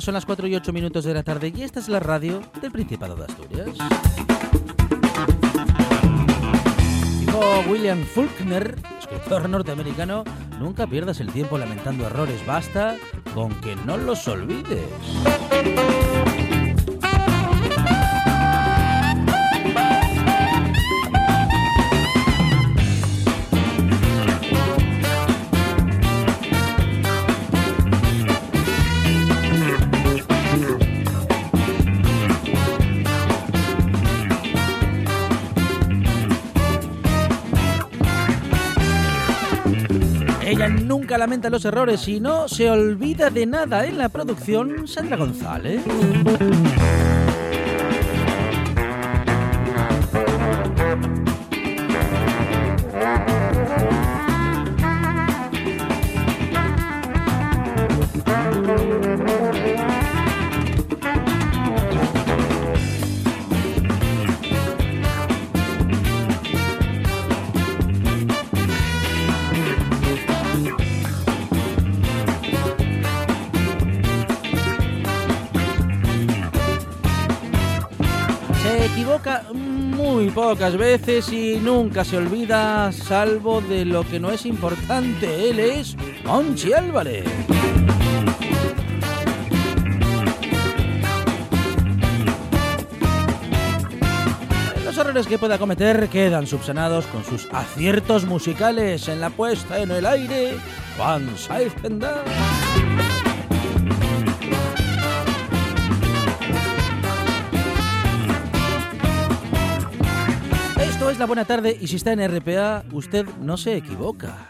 Son las 4 y 8 minutos de la tarde y esta es la radio del Principado de Asturias. Dijo William Faulkner, escritor norteamericano, nunca pierdas el tiempo lamentando errores, basta con que no los olvides. Lamenta los errores y no se olvida de nada en la producción Sandra González. Pocas veces y nunca se olvida, salvo de lo que no es importante. Él es Monchi Álvarez. Los errores que pueda cometer quedan subsanados con sus aciertos musicales en la puesta en el aire. Juan Saiz es la buena tarde y si está en RPA, usted no se equivoca.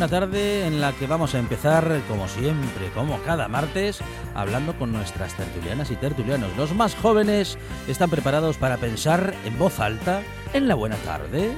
Buena tarde en la que vamos a empezar, como siempre, como cada martes, hablando con nuestras tertulianas y tertulianos. Los más jóvenes están preparados para pensar en voz alta en la buena tarde.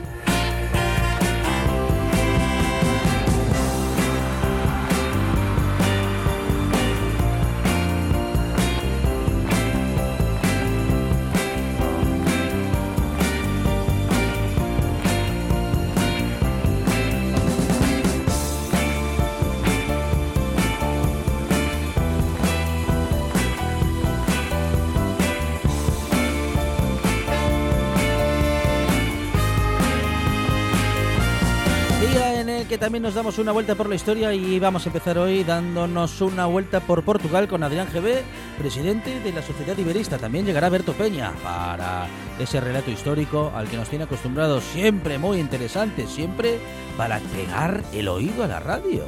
También nos damos una vuelta por la historia y vamos a empezar hoy dándonos una vuelta por Portugal con Adrián GB, presidente de la Sociedad Iberista. También llegará Berto Peña para ese relato histórico al que nos tiene acostumbrados siempre muy interesante, siempre para pegar el oído a la radio.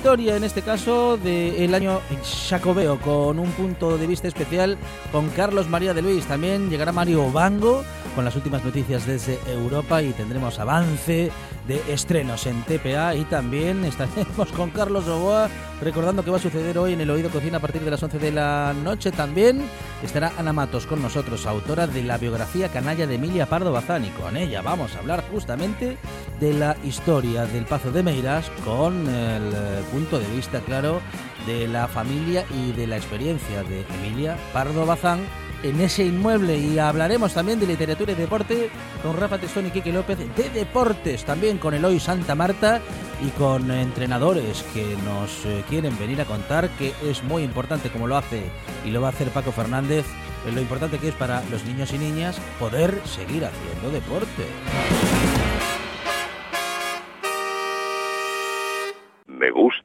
Historia en este caso del año Jacobeo con un punto de vista especial con Carlos María de Luis. También llegará Mario Bango con las últimas noticias desde Europa y tendremos avance de estrenos en TPA y también estaremos con Carlos Oboa recordando que va a suceder hoy en el Oído Cocina a partir de las 11 de la noche. También estará Ana Matos con nosotros, autora de la biografía canalla de Emilia Pardo Bazán y con ella vamos a hablar justamente de la historia del Pazo de Meiras con el punto de vista claro de la familia y de la experiencia de Emilia Pardo Bazán en ese inmueble y hablaremos también de literatura y deporte con Rafa Testón y Quique López de deportes, también con Eloy Santa Marta y con entrenadores que nos eh, quieren venir a contar que es muy importante como lo hace y lo va a hacer Paco Fernández, lo importante que es para los niños y niñas poder seguir haciendo deporte.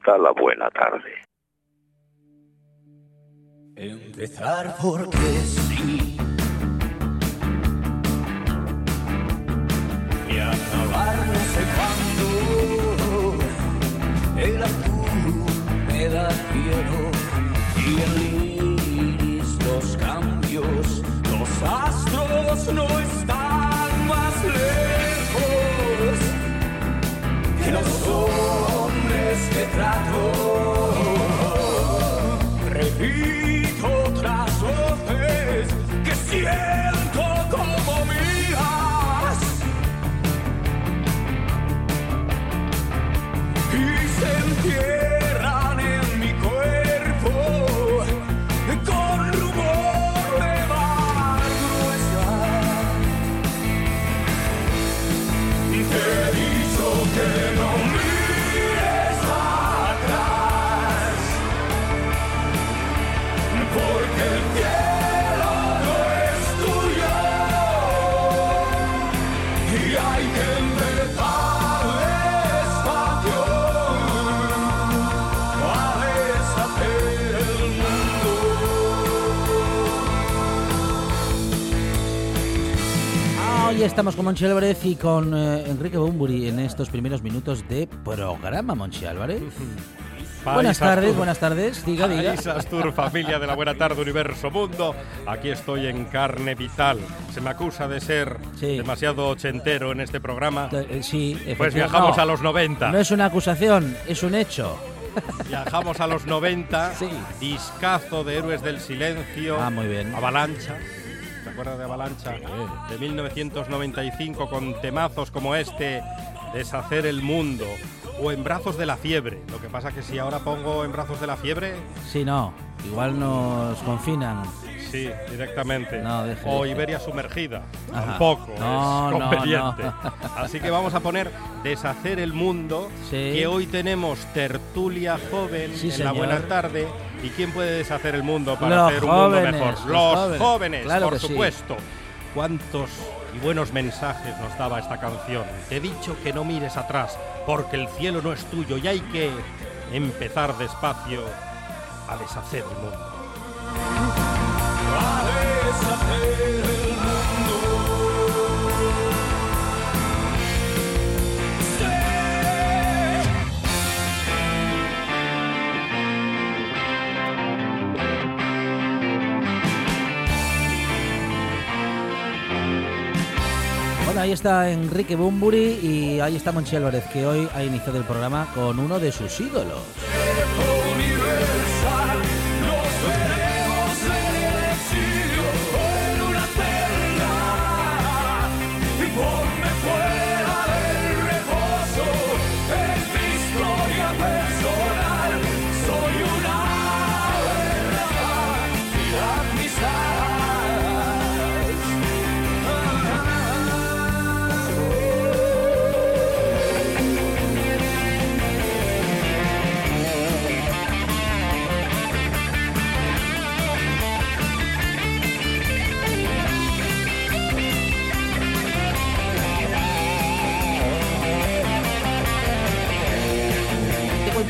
Gusta la buena tarde. Empezar porque sí. Y acabar no sé cuándo. El azul me da cielo y el iris los cambios. Los astros no están hombres estamos con Monchi Álvarez y con eh, Enrique Bumburi en estos primeros minutos de programa, Monchi Álvarez. Buenas tardes, buenas tardes. Diga, diga. Astur, familia de la buena tarde, universo, mundo. Aquí estoy en carne vital. Se me acusa de ser Sí. demasiado ochentero en este programa. Eh, Sí, Pues efectivamente. viajamos No, a los 90. No es una acusación, es un hecho. Viajamos a los 90. Sí. Discazo de Héroes del Silencio. Ah, muy bien. Avalancha. ¿Te acuerdas de Avalancha? De 1995 con temazos como este, Deshacer el mundo. O En brazos de la fiebre. Lo que pasa que si ahora pongo En brazos de la fiebre, Sí, no. Igual nos confinan. Sí, directamente. No, o. Iberia sumergida. Ajá. Tampoco No, es conveniente. no. Así que vamos a poner Deshacer el mundo. Sí. Que hoy tenemos tertulia joven Sí, en señor. la buena tarde. ¿Y quién puede deshacer el mundo para Los hacer un jóvenes, mundo mejor? los Los, jóvenes. jóvenes, Claro por sí. supuesto. ¿Cuántos y buenos mensajes nos daba esta canción? Te he dicho que no mires atrás, porque el cielo no es tuyo y hay que empezar despacio a deshacer el mundo. a deshacer el mundo. Ahí está Enrique Bumburi y ahí está Monchi Álvarez, que hoy ha iniciado el programa con uno de sus ídolos.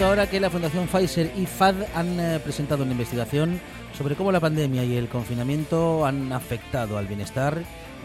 Ahora que la Fundación Pfizer y FAD han eh, presentado una investigación sobre cómo la pandemia y el confinamiento han afectado al bienestar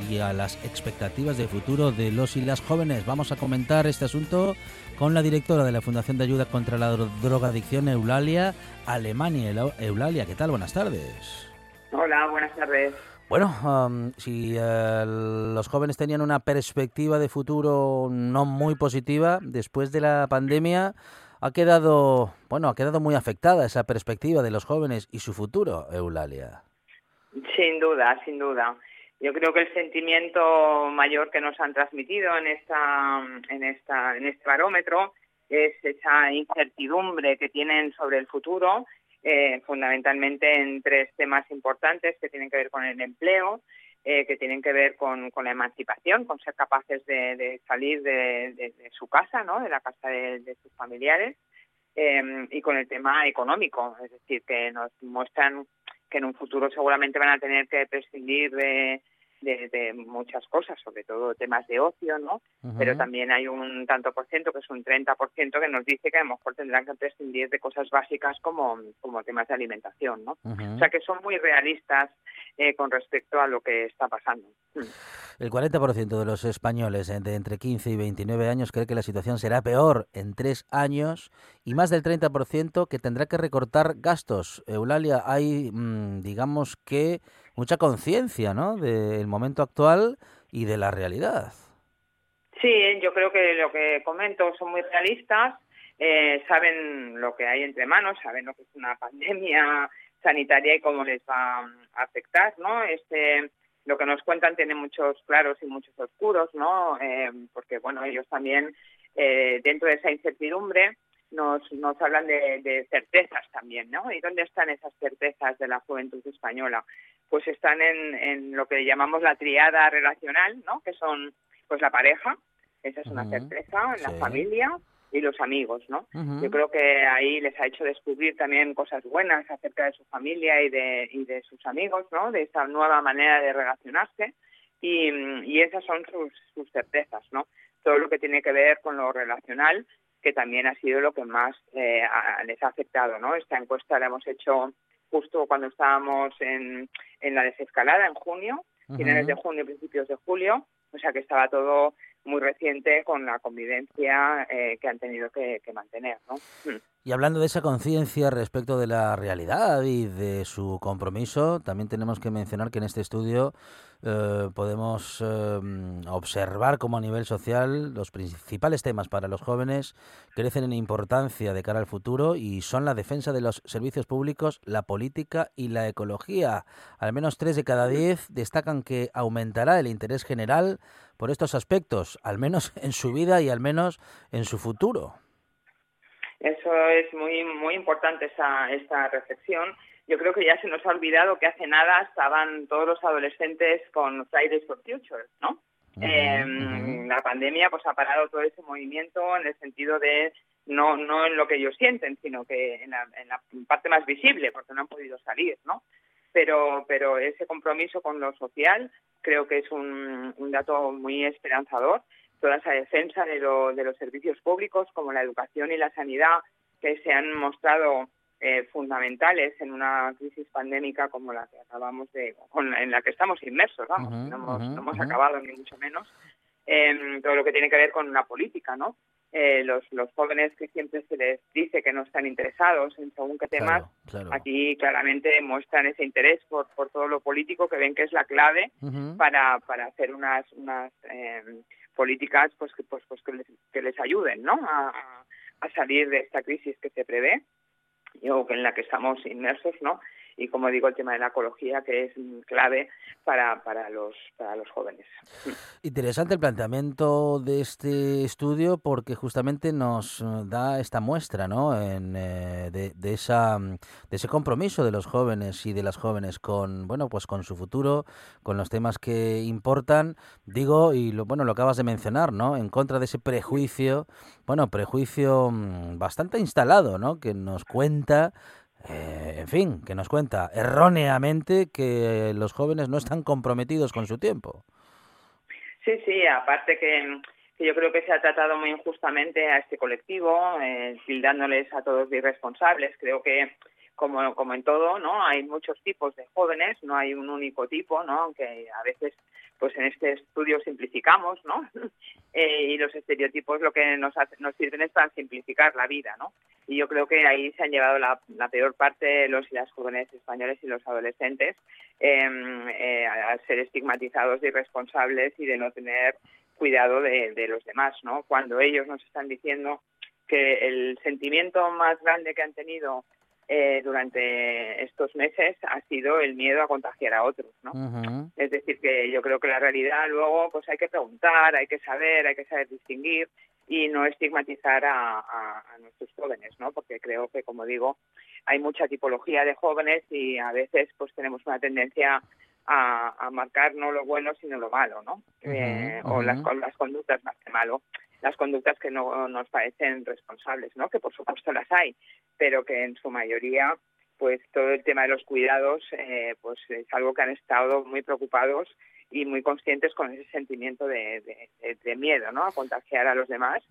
y a las expectativas de futuro de los y las jóvenes. Vamos a comentar este asunto con la directora de la Fundación de Ayuda contra la Dro- Drogadicción, Eulalia Alemania. Eula- Eulalia, ¿qué tal? Buenas tardes. Hola, buenas tardes. Bueno, si eh, los jóvenes tenían una perspectiva de futuro no muy positiva después de la pandemia, ha quedado, bueno, ha quedado muy afectada esa perspectiva de los jóvenes y su futuro, Eulalia. Sin duda, sin duda. Yo creo que el sentimiento mayor que nos han transmitido en esta, en esta, en este barómetro es esa incertidumbre que tienen sobre el futuro eh, fundamentalmente en tres temas importantes que tienen que ver con el empleo, eh, que tienen que ver con, con, la emancipación, con ser capaces de, salir de, su casa, ¿no? de la casa de, sus familiares, eh, y con el tema económico, es decir, que nos muestran que en un futuro seguramente van a tener que prescindir de, de, muchas cosas, sobre todo temas de ocio, ¿no? Pero también hay un tanto por ciento, que es un 30 por ciento, que nos dice que a lo mejor tendrán que prescindir de cosas básicas como, como temas de alimentación, ¿no? O sea que son muy realistas eh, con respecto a lo que está pasando. Mm. El 40% de los españoles de entre 15 y 29 años cree que la situación será peor en tres años y más del 30% que tendrá que recortar gastos. Eulalia, hay, mm, digamos que, mucha conciencia ¿no? del momento actual y de la realidad. Sí, yo creo que lo que comento son muy realistas, eh, saben lo que hay entre manos, saben lo que es una pandemia sanitaria y cómo les va a afectar, ¿no? Este, lo que nos cuentan tiene muchos claros y muchos oscuros, ¿no? Eh, porque, bueno, ellos también, eh, dentro de esa incertidumbre, nos, nos hablan de, de, certezas también, ¿no? ¿Y dónde están esas certezas de la juventud española? Pues están en, en lo que llamamos la triada relacional, ¿no? Que son, pues, la pareja, esa es una certeza, la familia y los amigos, ¿no? Yo creo que ahí les ha hecho descubrir también cosas buenas acerca de su familia y de, y de sus amigos, ¿no? De esa nueva manera de relacionarse y, y esas son sus, sus certezas, ¿no? Todo lo que tiene que ver con lo relacional que también ha sido lo que más eh, les ha afectado, ¿no? Esta encuesta la hemos hecho justo cuando estábamos en, en la desescalada, en junio, finales de junio, principios de julio, o sea que estaba todo muy reciente con la convivencia eh, que han tenido que, mantener, ¿no? Hmm. Y hablando de esa conciencia respecto de la realidad y de su compromiso, también tenemos que mencionar que en este estudio eh, podemos eh, observar cómo a nivel social los principales temas para los jóvenes crecen en importancia de cara al futuro y son la defensa de los servicios públicos, la política y la ecología. Al menos tres de cada diez destacan que aumentará el interés general por estos aspectos, al menos en su vida y al menos en su futuro. Eso es muy muy importante esa esta reflexión. Yo creo que ya se nos ha olvidado que hace nada estaban todos los adolescentes con Fridays for Future, ¿no? eh, La pandemia pues ha parado todo ese movimiento en el sentido de no no en lo que ellos sienten, sino que en la, en la parte más visible, porque no han podido salir, ¿no? Pero pero ese compromiso con lo social creo que es un, un dato muy esperanzador toda esa defensa de, lo, de los servicios públicos como la educación y la sanidad que se han mostrado eh, fundamentales en una crisis pandémica como la que acabamos de con, en la que estamos inmersos vamos uh -huh, no hemos, uh -huh, no hemos uh -huh. acabado ni mucho menos eh, todo lo que tiene que ver con la política no eh, los, los jóvenes que siempre se les dice que no están interesados en según qué temas, claro, claro. aquí claramente muestran ese interés por, por todo lo político que ven que es la clave uh -huh. para, para hacer unas, unas eh, políticas pues, que, pues, pues que, les, que les ayuden ¿no? a, a salir de esta crisis que se prevé o en la que estamos inmersos, ¿no? Y como digo el tema de la ecología que es clave para, para, los, para los jóvenes. Interesante el planteamiento de este estudio porque justamente nos da esta muestra ¿no? en, eh, de, de, esa, de ese compromiso de los jóvenes y de las jóvenes con, bueno, pues con su futuro, con los temas que importan, digo, y lo, bueno, lo acabas de mencionar, ¿no? en contra de ese prejuicio, bueno, prejuicio mm, bastante instalado, ¿no? que nos cuenta eh, en fin, que nos cuenta erróneamente que los jóvenes no están comprometidos con su tiempo. Sí, sí, aparte que, yo creo que se ha tratado muy injustamente a este colectivo, eh, tildándoles a todos de irresponsables. Creo que como, como en todo, ¿no? Hay muchos tipos de jóvenes, no hay un único tipo, ¿no? Aunque a veces, pues en este estudio simplificamos, ¿no? Eh, y los estereotipos lo que nos, nos sirven es para simplificar la vida, ¿no? Y yo creo que ahí se han llevado la, peor parte los y las jóvenes españoles y los adolescentes em, eh, a ser estigmatizados de irresponsables y de no tener cuidado de los demás, ¿no? Cuando ellos nos están diciendo que el sentimiento más grande que han tenido eh, durante estos meses ha sido el miedo a contagiar a otros, ¿no? Es decir, que yo creo que la realidad luego pues hay que preguntar, hay que saber, hay que saber distinguir y no estigmatizar a, a- a nuestros jóvenes, ¿no? Porque creo que, como digo, hay mucha tipología de jóvenes y a veces pues tenemos una tendencia a, a marcar no lo bueno sino lo malo, ¿no? Eh, O las, las conductas más que malo, las conductas que no nos parecen responsables, ¿no? Que por supuesto las hay, pero que en su mayoría pues todo el tema de los cuidados eh, pues es algo que han estado muy preocupados y muy conscientes con ese sentimiento de, de- de- miedo, ¿no? A contagiar a los demás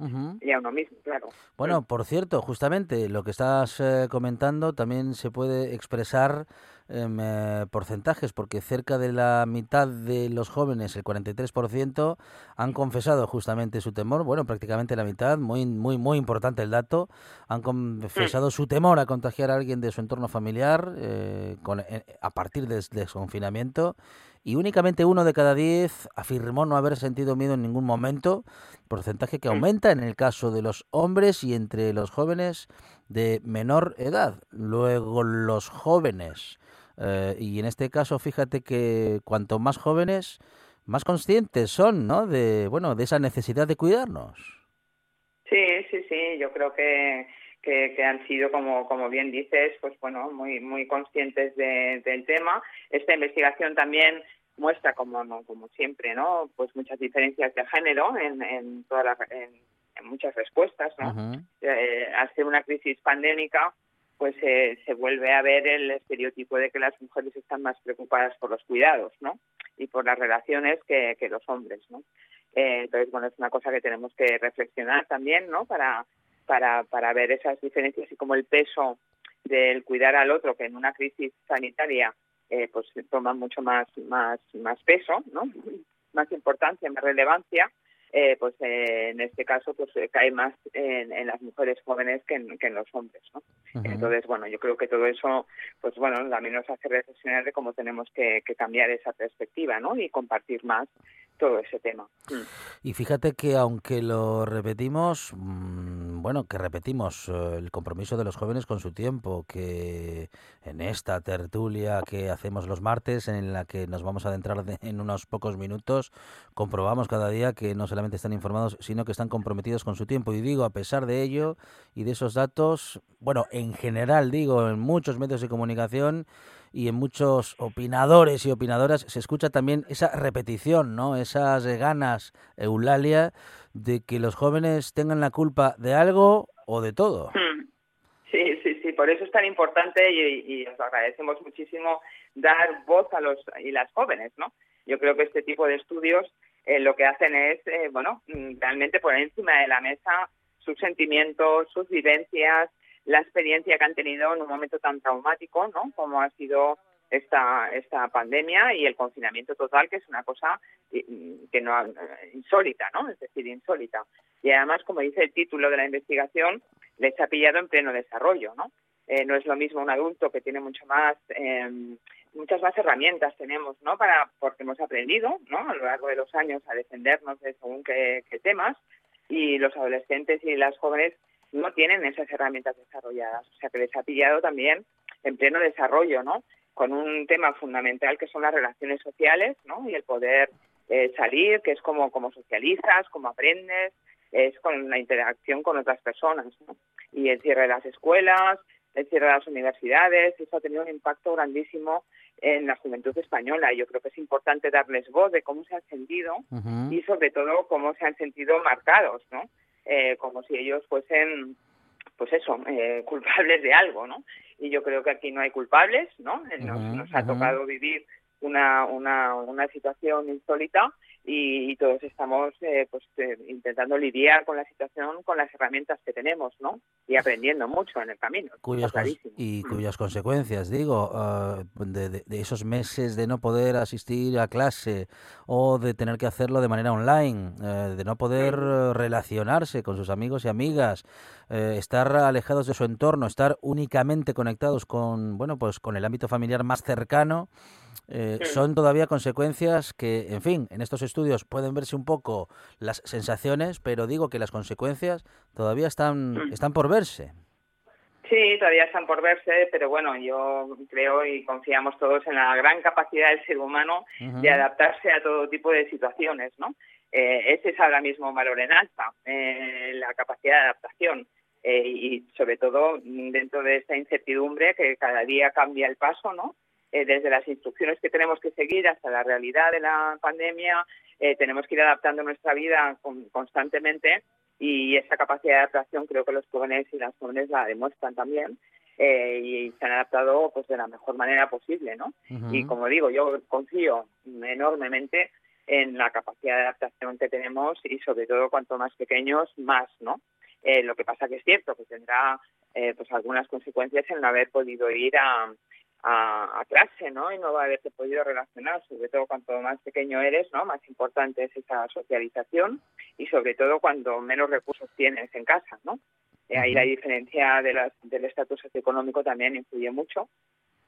y a uno mismo, claro. Bueno, por cierto, justamente lo que estás eh, comentando también se puede expresar eh, porcentajes, porque cerca de la mitad de los jóvenes, el 43%, han confesado justamente su temor. Bueno, prácticamente la mitad, muy, muy, muy importante el dato, han confesado su temor a contagiar a alguien de su entorno familiar eh, con- eh, a partir del desconfinamiento. Y únicamente uno de cada diez afirmó no haber sentido miedo en ningún momento, porcentaje que aumenta en el caso de los hombres y entre los jóvenes de menor edad. Luego los jóvenes, eh, y en este caso fíjate que cuanto más jóvenes, más conscientes son, ¿no? De, bueno, de esa necesidad de cuidarnos. Sí, sí, sí, yo creo que, que, que han sido, como, como bien dices, pues bueno, muy, muy conscientes de- del tema. Esta investigación también muestra, como, no, como siempre, ¿no? Pues muchas diferencias de género en, en, todas las- en, en muchas respuestas, ¿no? Eh, al ser una crisis pandémica, pues se vuelve a ver el estereotipo de que las mujeres están más preocupadas por los cuidados, ¿no? Y por las relaciones que, los hombres, ¿no? Eh, entonces, bueno, es una cosa que tenemos que reflexionar también, ¿no? Para, para, para ver esas diferencias y cómo el peso del cuidar al otro, que en una crisis sanitaria eh, pues toma mucho más, más, más peso, ¿no? Más importancia, más relevancia, eh, pues eh, en este caso pues eh, cae más en, en las mujeres jóvenes que en, que en los hombres, ¿no? Ujú. Entonces, bueno, yo creo que todo eso, pues bueno, también nos hace reflexionar de cómo tenemos que, que cambiar esa perspectiva, ¿no? Y compartir más todo ese tema. Mm. Y fíjate que aunque lo repetimos, mm, bueno, que repetimos eh, el compromiso de los jóvenes con su tiempo, que en esta tertulia que hacemos los martes, en la que nos vamos a adentrar de- en unos pocos minutos, comprobamos cada día que no están informados, sino que están comprometidos con su tiempo. Y digo, a pesar de ello y de esos datos, bueno, en general digo, en muchos medios de comunicación y en muchos opinadores y opinadoras se escucha también esa repetición, ¿no? Esas ganas, Eulalia, de que los jóvenes tengan la culpa de algo o de todo. Mm. Sí, sí, sí, por eso es tan importante y, y os agradecemos muchísimo dar voz a los y las jóvenes, ¿no? Yo creo que este tipo de estudios eh, lo que hacen es, eh, bueno, mm, realmente poner encima de la mesa sus sentimientos, sus vivencias, la experiencia que han tenido en un momento tan traumático, ¿no? Como ha sido esta esta pandemia y el confinamiento total, que es una cosa eh, que no insólita, ¿no? Es decir, insólita. Y además, como dice el título de la investigación, les ha pillado en pleno desarrollo, ¿no? Eh, no es lo mismo un adulto que tiene mucho más, eh, muchas más herramientas tenemos, ¿no? Para, porque hemos aprendido, ¿no? A lo largo de los años a defendernos de según qué, temas y los adolescentes y las jóvenes no tienen esas herramientas desarrolladas. O sea, que les ha pillado también en pleno desarrollo, ¿no? Con un tema fundamental que son las relaciones sociales, ¿no? Y el poder eh, salir, que es como, como socializas, como aprendes, es con la interacción con otras personas, ¿no? Y el cierre de las escuelas, el cierre de las universidades, eso ha tenido un impacto grandísimo en la juventud española. Yo creo que es importante darles voz de cómo se han sentido y sobre todo cómo se han sentido marcados, ¿no? Eh, como si ellos fuesen, pues eso, eh, culpables de algo, ¿no? Y yo creo que aquí no hay culpables, ¿no? Nos, nos ha tocado vivir una, una, una situación insólita y, todos estamos eh, pues eh, intentando lidiar con la situación con las herramientas que tenemos, ¿no? Y aprendiendo mucho en el camino. y cuyas consecuencias, digo, ah, de, esos meses de no poder asistir a clase o de tener que hacerlo de manera online, eh, de no poder relacionarse con sus amigos y amigas, estar alejados de su entorno, estar únicamente conectados con, bueno, pues con el ámbito familiar más cercano. Eh, son todavía consecuencias que, en fin, en estos estudios pueden verse un poco las sensaciones, pero digo que las consecuencias todavía están, mm. están por verse. Sí, todavía están por verse, pero bueno, yo creo y confiamos todos en la gran capacidad del ser humano de adaptarse a todo tipo de situaciones, ¿no? Eh, ese es ahora mismo un valor en alza, eh, la capacidad de adaptación. y sobre todo dentro de esta incertidumbre que cada día cambia el paso, ¿no? Eh, desde las instrucciones que tenemos que seguir hasta la realidad de la pandemia, eh, tenemos que ir adaptando nuestra vida constantemente y esa capacidad de adaptación creo que los jóvenes y las jóvenes la demuestran también. Eh, y se han adaptado pues de la mejor manera posible, ¿no? Y como digo, yo confío enormemente en la capacidad de adaptación que tenemos y sobre todo cuanto más pequeños más, ¿no? lo que pasa que es cierto que tendrá pues algunas consecuencias en no haber podido ir a, a, clase, ¿no? Y no va a haberte podido relacionar, sobre todo cuanto más pequeño eres, ¿no? Más importante es esa socialización y sobre todo cuando menos recursos tienes en casa, ¿no? Eh, ahí la diferencia de las, del estatus socioeconómico también influye mucho,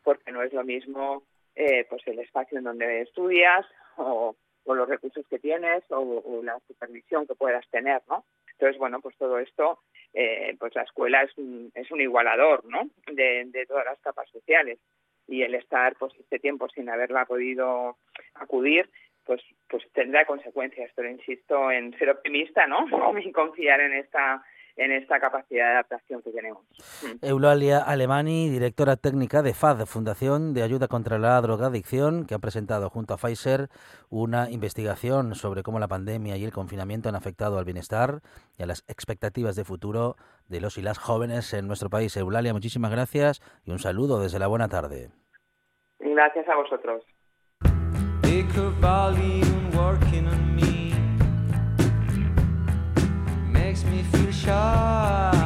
porque no es lo mismo eh, pues el espacio en donde estudias o, los recursos que tienes o, la supervisión que puedas tener, ¿no? Entonces, bueno, pues todo esto, eh, pues la escuela es un, es un igualador, ¿no? De, de todas las capas sociales y el estar pues este tiempo sin haberla podido acudir pues pues tendrá consecuencias. Pero insisto en ser optimista no y confiar en esta en esta capacidad de adaptación que tenemos. Eulalia Alemani, directora técnica de FAD, Fundación de Ayuda contra la Drogadicción, que ha presentado junto a Pfizer una investigación sobre cómo la pandemia y el confinamiento han afectado al bienestar y a las expectativas de futuro de los y las jóvenes en nuestro país. Eulalia, muchísimas gracias y un saludo desde la buena tarde. Gracias a vosotros. Makes me feel shy.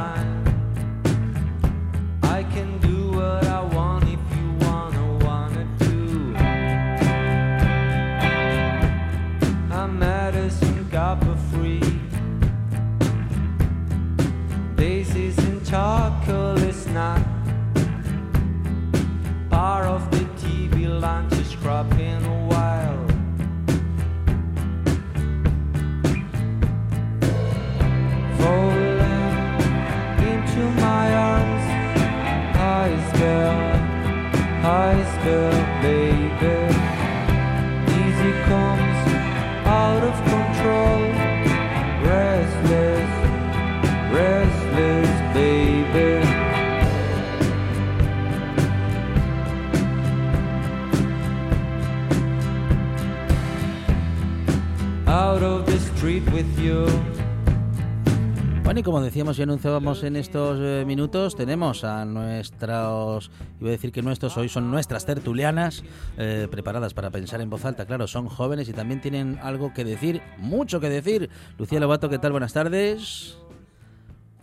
Bueno, y como decíamos y anunciábamos en estos eh, minutos, tenemos a nuestros, iba a decir que nuestros, hoy son nuestras tertulianas, eh, preparadas para pensar en voz alta. Claro, son jóvenes y también tienen algo que decir, mucho que decir. Lucía Lobato, ¿qué tal? Buenas tardes.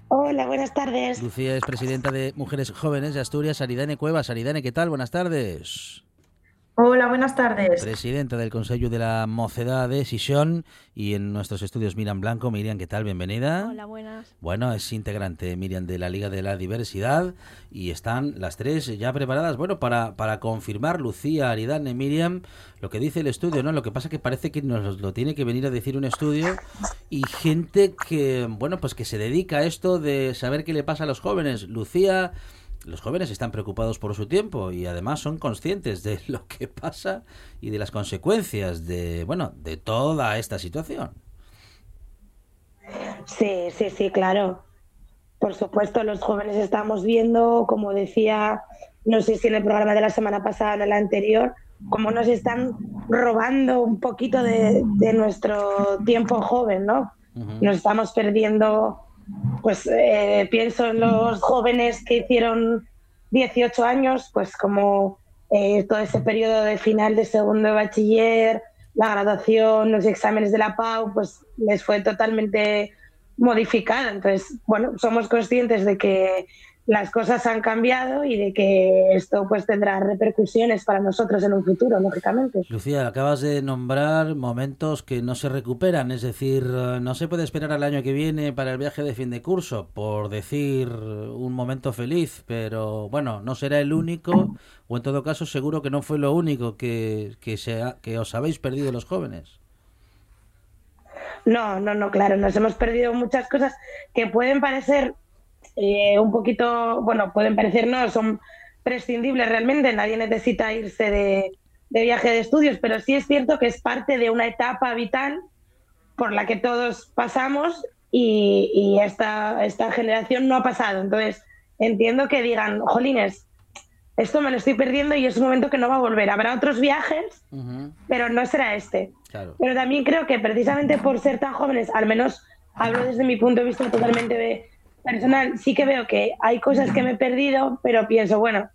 Hola, buenas tardes. Lucía es presidenta de Mujeres Jóvenes de Asturias, Aridane Cuevas. Aridane, ¿qué tal? Buenas tardes. Hola, buenas tardes. Presidenta del Consejo de la Mocedad de Sisión y en nuestros estudios Miriam Blanco. Miriam, ¿qué tal? Bienvenida. Hola, buenas. Bueno, es integrante Miriam de la Liga de la Diversidad y están las tres ya preparadas, bueno, para, para confirmar, Lucía, Aridane, Miriam, lo que dice el estudio, ¿no? Lo que pasa que parece que nos lo tiene que venir a decir un estudio y gente que, bueno, pues que se dedica a esto de saber qué le pasa a los jóvenes. Lucía los jóvenes están preocupados por su tiempo y además son conscientes de lo que pasa y de las consecuencias de, bueno, de toda esta situación. Sí, sí, sí, claro. Por supuesto, los jóvenes estamos viendo, como decía, no sé si en el programa de la semana pasada o en el anterior, cómo nos están robando un poquito de, nuestro tiempo joven, ¿no? Nos estamos perdiendo pues eh, pienso en los jóvenes que hicieron 18 años, pues como eh, todo ese periodo de final de segundo de bachiller, la graduación, los exámenes de la PAU, pues les fue totalmente modificada. Entonces, bueno, somos conscientes de que las cosas han cambiado y de que esto pues tendrá repercusiones para nosotros en un futuro, lógicamente. Lucía, acabas de nombrar momentos que no se recuperan, es decir, no se puede esperar al año que viene para el viaje de fin de curso, por decir un momento feliz, pero bueno, no será el único, o en todo caso seguro que no fue lo único que, que, que os habéis perdido los jóvenes. No, no, no, claro, nos hemos perdido muchas cosas que pueden parecer eh, un poquito, bueno, pueden parecer no, son prescindibles realmente, nadie necesita irse de, viaje de estudios, pero sí es cierto que es parte de una etapa vital por la que todos pasamos y, esta, esta generación no ha pasado. Entonces, entiendo que digan, jolines, esto me lo estoy perdiendo y es un momento que no va a volver. Habrá otros viajes, pero no será este. Pero también creo que precisamente por ser tan jóvenes, al menos hablo desde mi punto de vista totalmente de, personal, sí que veo que hay cosas que me he perdido, pero pienso, bueno,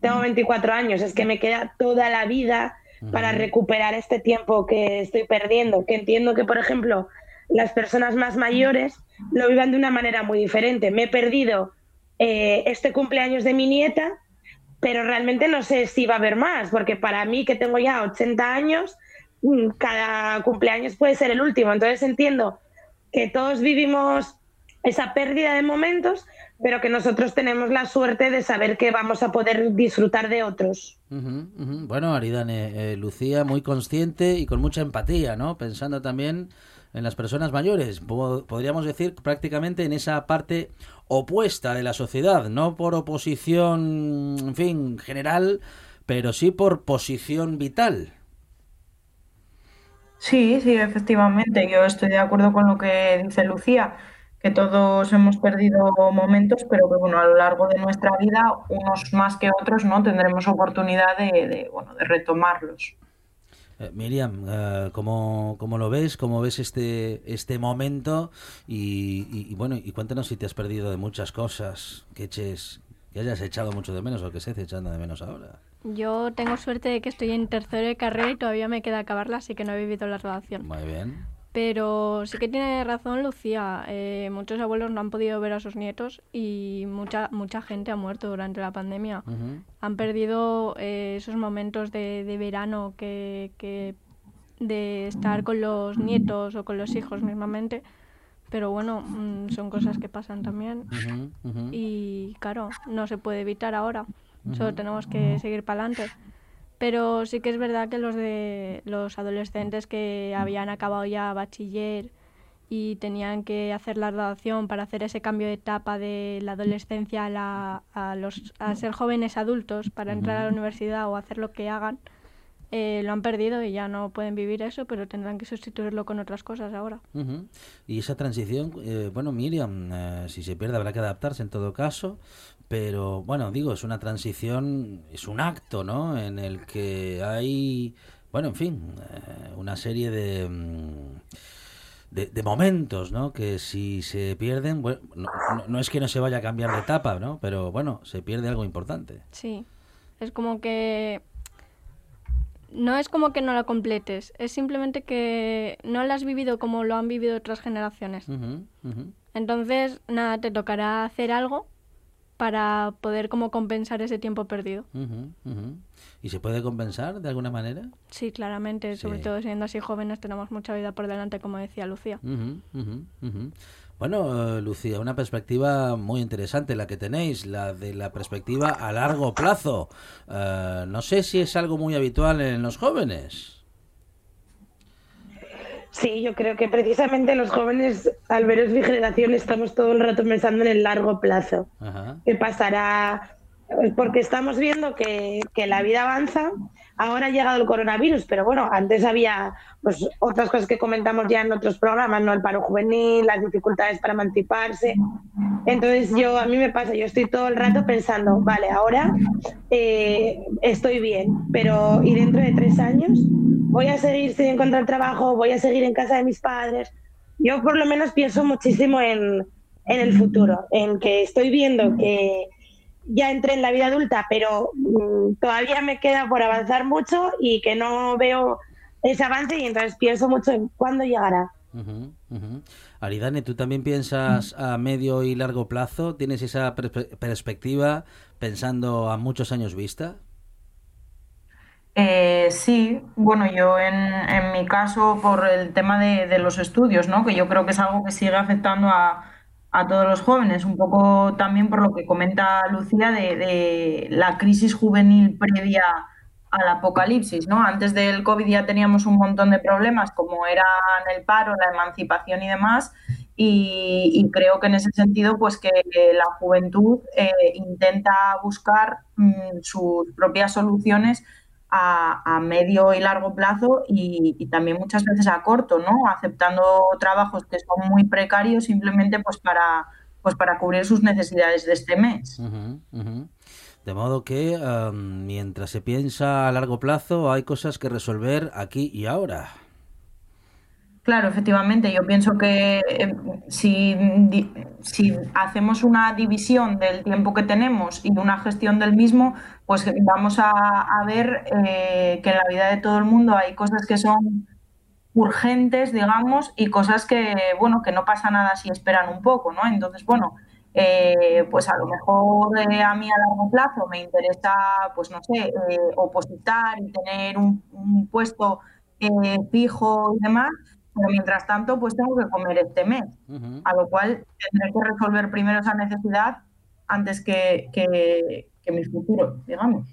tengo 24 años, es que me queda toda la vida para recuperar este tiempo que estoy perdiendo. Que entiendo que, por ejemplo, las personas más mayores lo vivan de una manera muy diferente. Me he perdido eh, este cumpleaños de mi nieta, pero realmente no sé si va a haber más, porque para mí, que tengo ya 80 años, mm, cada cumpleaños puede ser el último. Entonces entiendo que todos vivimos esa pérdida de momentos, pero que nosotros tenemos la suerte de saber que vamos a poder disfrutar de otros. Bueno, Aridane, eh, Lucía muy consciente y con mucha empatía, ¿no? Pensando también en las personas mayores, podríamos decir prácticamente en esa parte opuesta de la sociedad, no por oposición, en fin, general, pero sí por posición vital. Sí, sí, efectivamente, yo estoy de acuerdo con lo que dice Lucía que todos hemos perdido momentos, pero que bueno, a lo largo de nuestra vida, unos más que otros, ¿no? Tendremos oportunidad de, bueno, de retomarlos. Eh, Miriam, eh, ¿cómo, lo ves? ¿Cómo ves este, este momento? Y, bueno, y cuéntanos si te has perdido de muchas cosas que eches, que hayas echado mucho de menos o que se esté echando de menos ahora. Yo tengo suerte de que estoy en tercero de carrera y todavía me queda acabarla, así que no he vivido la relación. Muy bien. Pero sí que tiene razón Lucía. Eh, muchos abuelos no han podido ver a sus nietos y mucha mucha gente ha muerto durante la pandemia. Han perdido eh, esos momentos de, de verano que, que, de estar con los nietos o con los hijos mismamente. Pero bueno, mm, son cosas que pasan también. Y claro, no se puede evitar ahora. Solo tenemos que seguir para adelante. Pero sí que es verdad que los de los adolescentes que habían acabado ya bachiller y tenían que hacer la graduación para hacer ese cambio de etapa de la adolescencia a, la, a, los, a ser jóvenes adultos para entrar a la universidad o hacer lo que hagan, eh, lo han perdido y ya no pueden vivir eso, pero tendrán que sustituirlo con otras cosas ahora. Y esa transición, eh, bueno, Miriam, eh, si se pierde habrá que adaptarse en todo caso, pero bueno, digo, es una transición, es un acto, ¿no? En el que hay, bueno, en fin, una serie de... Mm, de, momentos, ¿no? Que si se pierden, bueno, no, no, es que no se vaya a cambiar de etapa, ¿no? Pero bueno, se pierde algo importante. Sí, es como que no es como que no la completes, es simplemente que no la has vivido como lo han vivido otras generaciones. Entonces, nada, te tocará hacer algo para poder como compensar ese tiempo perdido. ¿Y se puede compensar de alguna manera? Sí, claramente, sobre todo siendo así jóvenes tenemos mucha vida por delante, como decía Lucía. Bueno, Lucía, una perspectiva muy interesante la que tenéis, la de la perspectiva a largo plazo. Eh, no sé si es algo muy habitual en los jóvenes. Sí, yo creo que precisamente los jóvenes, al veros mi generación, estamos todo el rato pensando en el largo plazo. ¿Qué pasará? Porque estamos viendo que, que la vida avanza Ahora ha llegado el coronavirus, pero bueno, antes había pues, otras cosas que comentamos ya en otros programas, ¿no? El paro juvenil, las dificultades para emanciparse. Entonces yo, a mí me pasa, yo estoy todo el rato pensando, vale, ahora eh, estoy bien, pero ¿y dentro de tres años? ¿Voy a seguir sin encontrar trabajo? ¿Voy a seguir en casa de mis padres? Yo por lo menos pienso muchísimo en, en el futuro, en que estoy viendo que ya entré en la vida adulta, pero mm, todavía me queda por avanzar mucho y que no veo ese avance y entonces pienso mucho en cuándo llegará. Aridane, ¿tú también piensas a medio y largo plazo? ¿Tienes esa perspectiva pensando a muchos años vista? Eh, sí, bueno, yo en, en, mi caso por el tema de, de, los estudios, ¿no? que yo creo que es algo que sigue afectando a, a todos los jóvenes, un poco también por lo que comenta Lucía de, la crisis juvenil previa al apocalipsis, ¿no? Antes del COVID ya teníamos un montón de problemas como eran el paro, la emancipación y demás, y, creo que en ese sentido, pues que la juventud eh, intenta buscar mm, sus propias soluciones a, medio y largo plazo y, también muchas veces a corto, ¿no? Aceptando trabajos que son muy precarios simplemente pues para, pues para cubrir sus necesidades de este mes. De modo que mientras se piensa a largo plazo hay cosas que resolver aquí y ahora. Claro, efectivamente. Yo pienso que eh, si, si, hacemos una división del tiempo que tenemos y una gestión del mismo, pues vamos a, ver eh, que en la vida de todo el mundo hay cosas que son urgentes, digamos, y cosas que, bueno, que no pasa nada si esperan un poco, ¿no? Entonces, bueno, eh, pues a lo mejor a mí a largo plazo me interesa, pues no sé, opositar y tener un, un puesto fijo y demás, pero mientras tanto, pues tengo que comer este mes, a lo cual tendré que resolver primero esa necesidad antes que, que, mi futuro, digamos.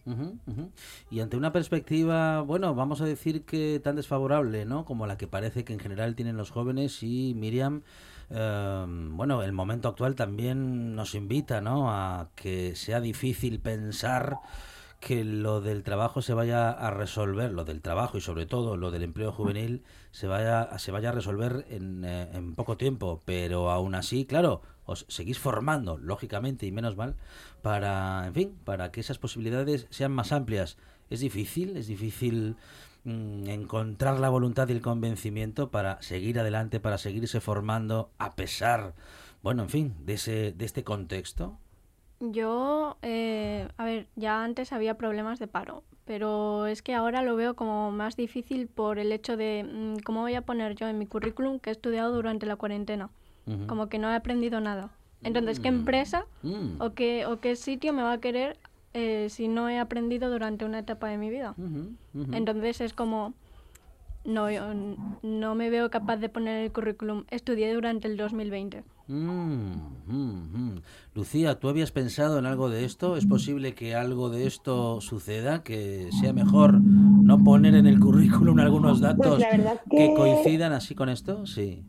Y ante una perspectiva, bueno, vamos a decir que tan desfavorable, ¿no? Como la que parece que en general tienen los jóvenes y Miriam, em, bueno, el momento actual también nos invita, ¿no? A que sea difícil pensar que lo del trabajo se vaya a resolver, lo del trabajo y sobre todo lo del empleo juvenil se vaya, se vaya a resolver en, eh, en poco tiempo, pero aún así, claro, os seguís formando, lógicamente, y menos mal, para, en fin, para que esas posibilidades sean más amplias. Es difícil, es difícil mm, encontrar la voluntad y el convencimiento para seguir adelante, para seguirse formando a pesar, bueno, en fin, de, ese, de este contexto. Yo, eh, a ver, ya antes había problemas de paro, pero es que ahora lo veo como más difícil por el hecho de mm, cómo voy a poner yo en mi currículum que he estudiado durante la cuarentena. Como que no he aprendido nada. Entonces, ¿qué mm. empresa mm. O, qué, o qué sitio me va a querer eh, si no he aprendido durante una etapa de mi vida? Entonces es como, no, no me veo capaz de poner el currículum. Estudié durante el 2020. Mm, mm, mm. Lucía, ¿tú habías pensado en algo de esto? ¿Es posible que algo de esto suceda? ¿Que sea mejor no poner en el currículum algunos pues datos que... coincidan así con esto? Sí.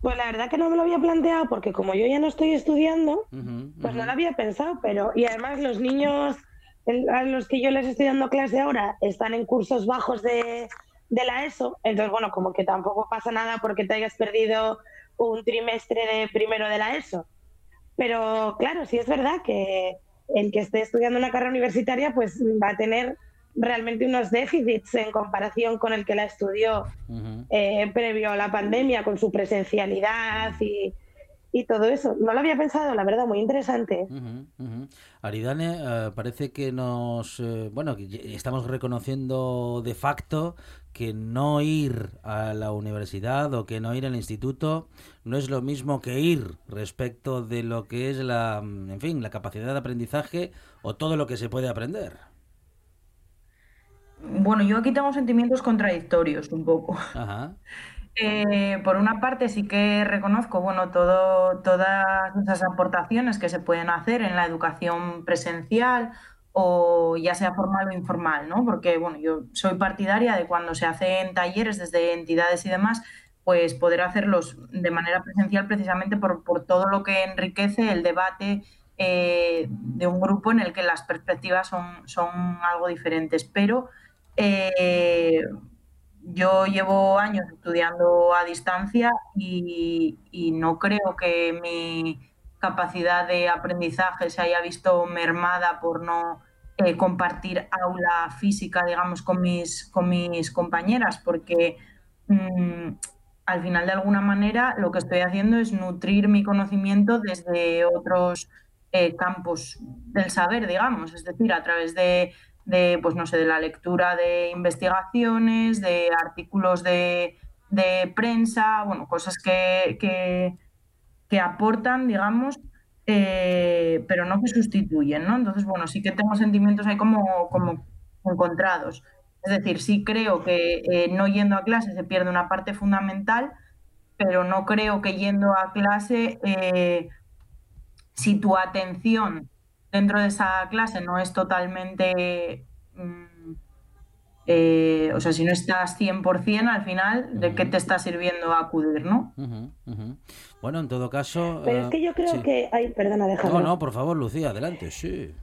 Pues la verdad que no me lo había planteado porque como yo ya no estoy estudiando, pues no lo había pensado, pero y además los niños a los que yo les estoy dando clase ahora están en cursos bajos de, de la ESO, entonces bueno, como que tampoco pasa nada porque te hayas perdido un trimestre de primero de la ESO. Pero claro, sí es verdad que el que esté estudiando una carrera universitaria pues va a tener realmente unos déficits en comparación con el que la estudió eh, previo a la pandemia, con su presencialidad y, y todo eso. No lo había pensado, la verdad, muy interesante. Aridane, eh, parece que nos, eh, bueno, estamos reconociendo de facto que no ir a la universidad o que no ir al instituto no es lo mismo que ir respecto de lo que es la, mm, en fin, la capacidad de aprendizaje o todo lo que se puede aprender. Bueno, yo aquí tengo sentimientos contradictorios un poco. Ajá. Eh, por una parte sí que reconozco bueno, todas esas aportaciones que se pueden hacer en la educación presencial o ya sea formal o informal, ¿no? Porque bueno, yo soy partidaria de cuando se hacen talleres desde entidades y demás, pues poder hacerlos de manera presencial precisamente por, por todo lo que enriquece el debate eh, de un grupo en el que las perspectivas son, son algo diferentes. Pero eh, yo llevo años estudiando a distancia y, no creo que mi capacidad de aprendizaje se haya visto mermada por no eh, compartir aula física, digamos, con mis, compañeras, porque mm, al final, de alguna manera, lo que estoy haciendo es nutrir mi conocimiento desde otros eh, campos del saber, digamos, es decir, a través de de, pues no sé, de la lectura de investigaciones, de artículos de, de prensa, bueno, cosas que, que, que aportan, digamos, eh, pero no que sustituyen, ¿no? Entonces, bueno, sí que tengo sentimientos ahí como, como encontrados. Es decir, sí creo que eh, no yendo a clase se pierde una parte fundamental, pero no creo que yendo a clase, eh, si tu atención dentro de esa clase no es totalmente, mm, eh, o sea, si no estás 100% al final, ¿de qué te está sirviendo acudir, no? Bueno, en todo caso... Pero es eh, que yo creo sí. que. Ay, perdona, déjame. No, no, por favor, Lucía, adelante, sí.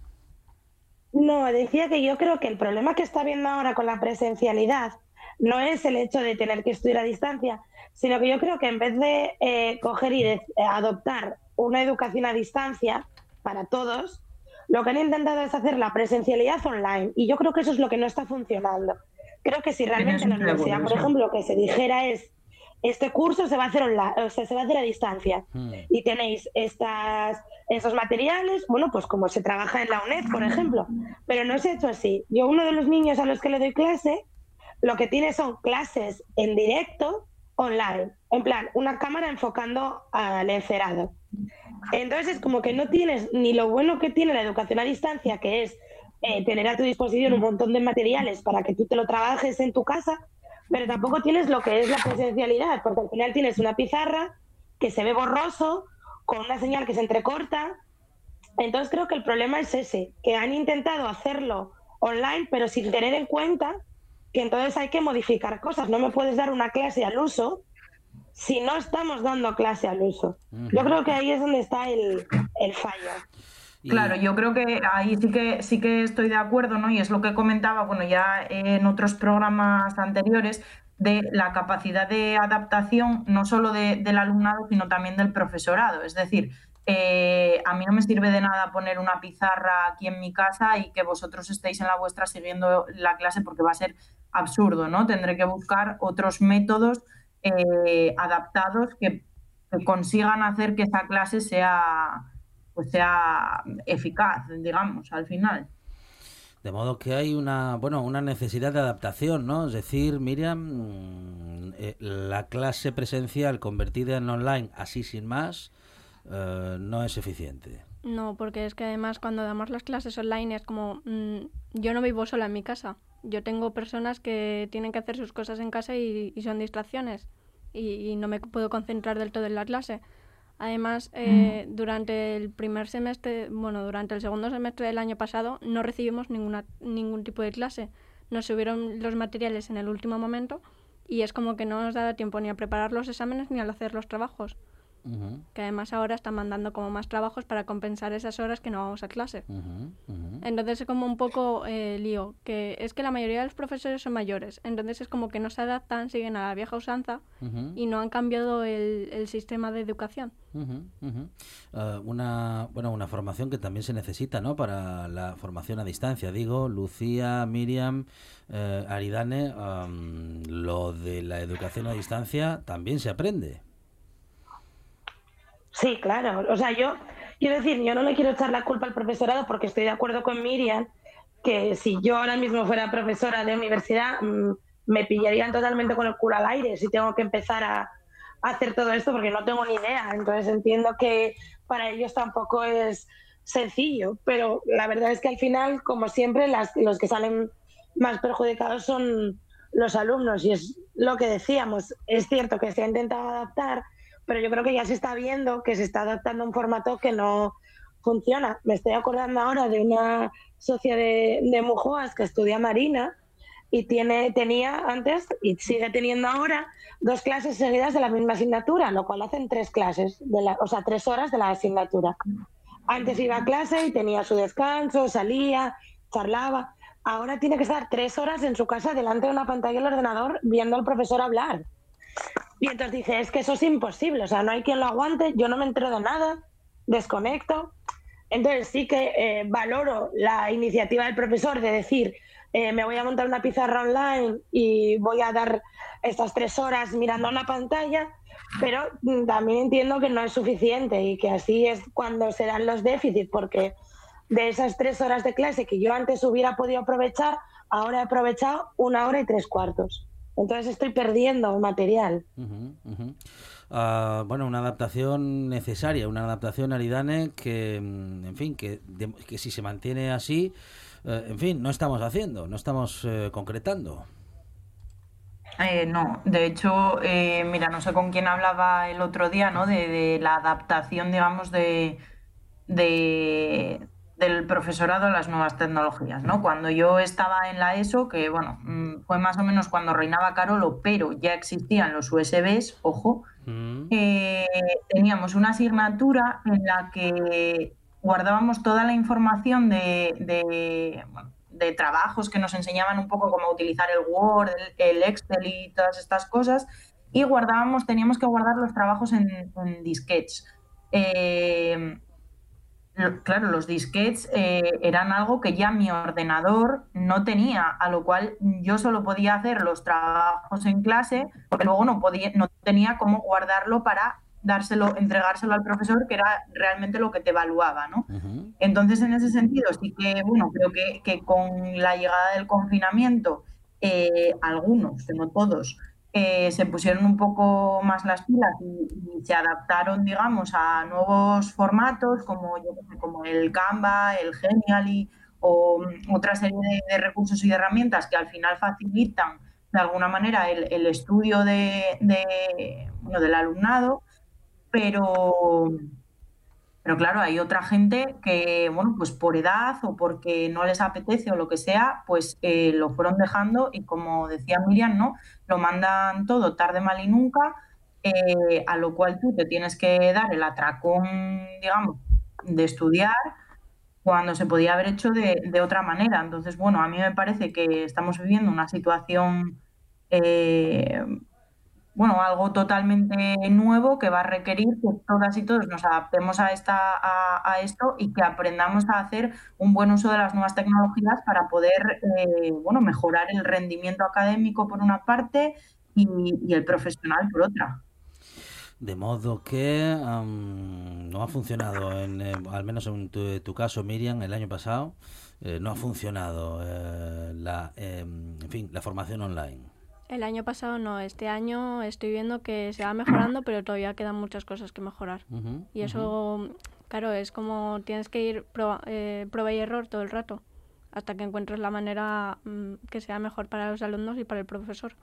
No, decía que yo creo que el problema que está viendo ahora con la presencialidad no es el hecho de tener que estudiar a distancia, sino que yo creo que en vez de eh, coger y de- eh, adoptar una educación a distancia para todos, lo que han intentado es hacer la presencialidad online. Y yo creo que eso es lo que no está funcionando. Creo que si realmente en la universidad, por ejemplo, lo que se dijera es este curso se va a hacer online, o sea, se va a hacer a distancia Mm. y tenéis estas, esos materiales, bueno, pues como se trabaja en la UNED, por ejemplo. Pero no se ha hecho así. Yo, uno de los niños a los que le doy clase, lo que tiene son clases en directo online. En plan, una cámara enfocando al encerado. Entonces es como que no tienes ni lo bueno que tiene la educación a distancia, que es eh, tener a tu disposición un montón de materiales para que tú te lo trabajes en tu casa, pero tampoco tienes lo que es la presencialidad, porque al final tienes una pizarra que se ve borroso, con una señal que se entrecorta. Entonces creo que el problema es ese, que han intentado hacerlo online, pero sin tener en cuenta que entonces hay que modificar cosas. No me puedes dar una clase al uso si no estamos dando clase al uso. Yo creo que ahí es donde está el, el fallo. Y- Claro, yo creo que ahí sí que sí que estoy de acuerdo, ¿no? Y es lo que comentaba, bueno, ya en otros programas anteriores, de la capacidad de adaptación, no solo de- del alumnado, sino también del profesorado. Es decir, eh, a mí no me sirve de nada poner una pizarra aquí en mi casa y que vosotros estéis en la vuestra siguiendo la clase porque va a ser absurdo, ¿no? Tendré que buscar otros métodos eh, adaptados que, que consigan hacer que esa clase sea pues sea eficaz, digamos, al final. De modo que hay una, bueno, una necesidad de adaptación, ¿no? Es decir, Miriam, mm, eh, la clase presencial convertida en online, así sin más, eh, no es eficiente. No, porque es que además cuando damos las clases online es como, mm, yo no vivo sola en mi casa. Yo tengo personas que tienen que hacer sus cosas en casa y, y son distracciones. Y, y no me puedo concentrar del todo en la clase. Además, eh, durante el primer semestre, bueno, durante el segundo semestre del año pasado no recibimos ninguna, ningún tipo de clase. Nos subieron los materiales en el último momento y es como que no nos daba tiempo ni a preparar los exámenes ni a hacer los trabajos. Que además ahora están mandando como más trabajos para compensar esas horas que no vamos a clase. Entonces es como un poco eh, lío, que es que la mayoría de los profesores son mayores, entonces es como que no se adaptan, siguen a la vieja usanza y no han cambiado el, el sistema de educación. Eh, una bueno una formación que también se necesita no para la formación a distancia. Digo Lucía Miriam eh, Aridane lo de la educación a distancia también se aprende Sí, claro. O sea, yo quiero decir, yo no le quiero echar la culpa al profesorado porque estoy de acuerdo con Miriam que si yo ahora mismo fuera profesora de universidad mm, me pillarían totalmente con el culo al aire si tengo que empezar a, hacer todo esto porque no tengo ni idea. Entonces entiendo que para ellos tampoco es sencillo, pero la verdad es que al final, como siempre, las, los que salen más perjudicados son los alumnos y es lo que decíamos. Es cierto que se ha intentado adaptar, pero yo creo que ya se está viendo que se está adaptando a un formato que no funciona. Me estoy acordando ahora de una socia de, de Mujoas que estudia Marina y tiene, tenía antes y sigue teniendo ahora dos clases seguidas de la misma asignatura, lo cual hacen tres clases, de la, o sea, tres horas de la asignatura. Antes iba a clase y tenía su descanso, salía, charlaba. Ahora tiene que estar tres horas en su casa delante de una pantalla del ordenador viendo al profesor hablar. Y entonces dice, es que eso es imposible, o sea, no hay quien lo aguante, yo no me entero de nada, desconecto. Entonces sí que eh, valoro la iniciativa del profesor de decir, eh, me voy a montar una pizarra online y voy a dar estas tres horas mirando una pantalla, pero mm, también entiendo que no es suficiente y que así es cuando se dan los déficits, porque de esas tres horas de clase que yo antes hubiera podido aprovechar, ahora he aprovechado una hora y tres cuartos. Entonces estoy perdiendo material. Ah, bueno, una adaptación necesaria, una adaptación Aridane que, mm, en fin, que, que si se mantiene así, eh, en fin, no estamos haciendo, no estamos eh, concretando. Eh, no, de hecho, mira, no sé con quién hablaba el otro día, ¿no? De, la adaptación, digamos, de, del profesorado a las nuevas tecnologías, ¿no? Cuando yo estaba en la ESO, que bueno, mm, fue más o menos cuando reinaba Carolo, pero ya existían los USBs, ojo, mm. teníamos una asignatura en la que guardábamos toda la información de, de, trabajos que nos enseñaban un poco cómo utilizar el Word, el, Excel y todas estas cosas, y guardábamos, teníamos que guardar los trabajos en, disquets. Eh, claro, los disquets eh, eran algo que ya mi ordenador no tenía, a lo cual yo solo podía hacer los trabajos en clase, porque luego no, podía, no tenía cómo guardarlo para dárselo, entregárselo al profesor, que era realmente lo que te evaluaba, ¿no? Entonces, en ese sentido, sí que, bueno, creo que, con la llegada del confinamiento, eh, algunos, no todos, eh, se pusieron un poco más las pilas y, se adaptaron, digamos, a nuevos formatos como, como el Canva, el Genially o mm, otra serie de, recursos y de herramientas que al final facilitan de alguna manera el, estudio de, del alumnado pero, pero claro, hay otra gente que, bueno, pues por edad o porque no les apetece o lo que sea, pues eh, lo fueron dejando y como decía Miriam, ¿no? Lo mandan todo tarde, mal y nunca, eh, a lo cual tú te tienes que dar el atracón, digamos, de estudiar cuando se podía haber hecho de, otra manera. Entonces, bueno, a mí me parece que estamos viviendo una situación eh, bueno, algo totalmente nuevo que va a requerir que todas y todos nos adaptemos a, esta, a, esto y que aprendamos a hacer un buen uso de las nuevas tecnologías para poder eh, bueno, mejorar el rendimiento académico por una parte y, el profesional por otra. De modo que no ha funcionado, en, eh, al menos en tu, caso, Miriam, el año pasado, eh, no ha funcionado la, em, en fin, la formación online. El año pasado no, este año estoy viendo que se va mejorando, pero todavía quedan muchas cosas que mejorar. y eso, claro, es como tienes que ir eh, prueba, y error todo el rato hasta que encuentres la manera mm, que sea mejor para los alumnos y para el profesor.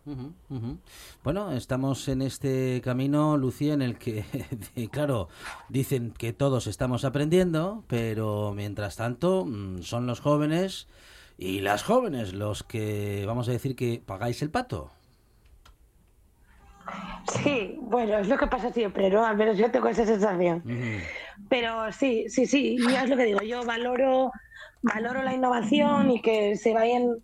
Bueno, estamos en este camino, Lucía, en el que, claro, dicen que todos estamos aprendiendo, pero mientras tanto mm, son los jóvenes y las jóvenes los que vamos a decir que pagáis el pato. Sí, bueno, es lo que pasa siempre, ¿no? Al menos yo tengo esa sensación. Pero sí, sí, sí, es lo que digo, yo valoro, valoro la innovación y que se vayan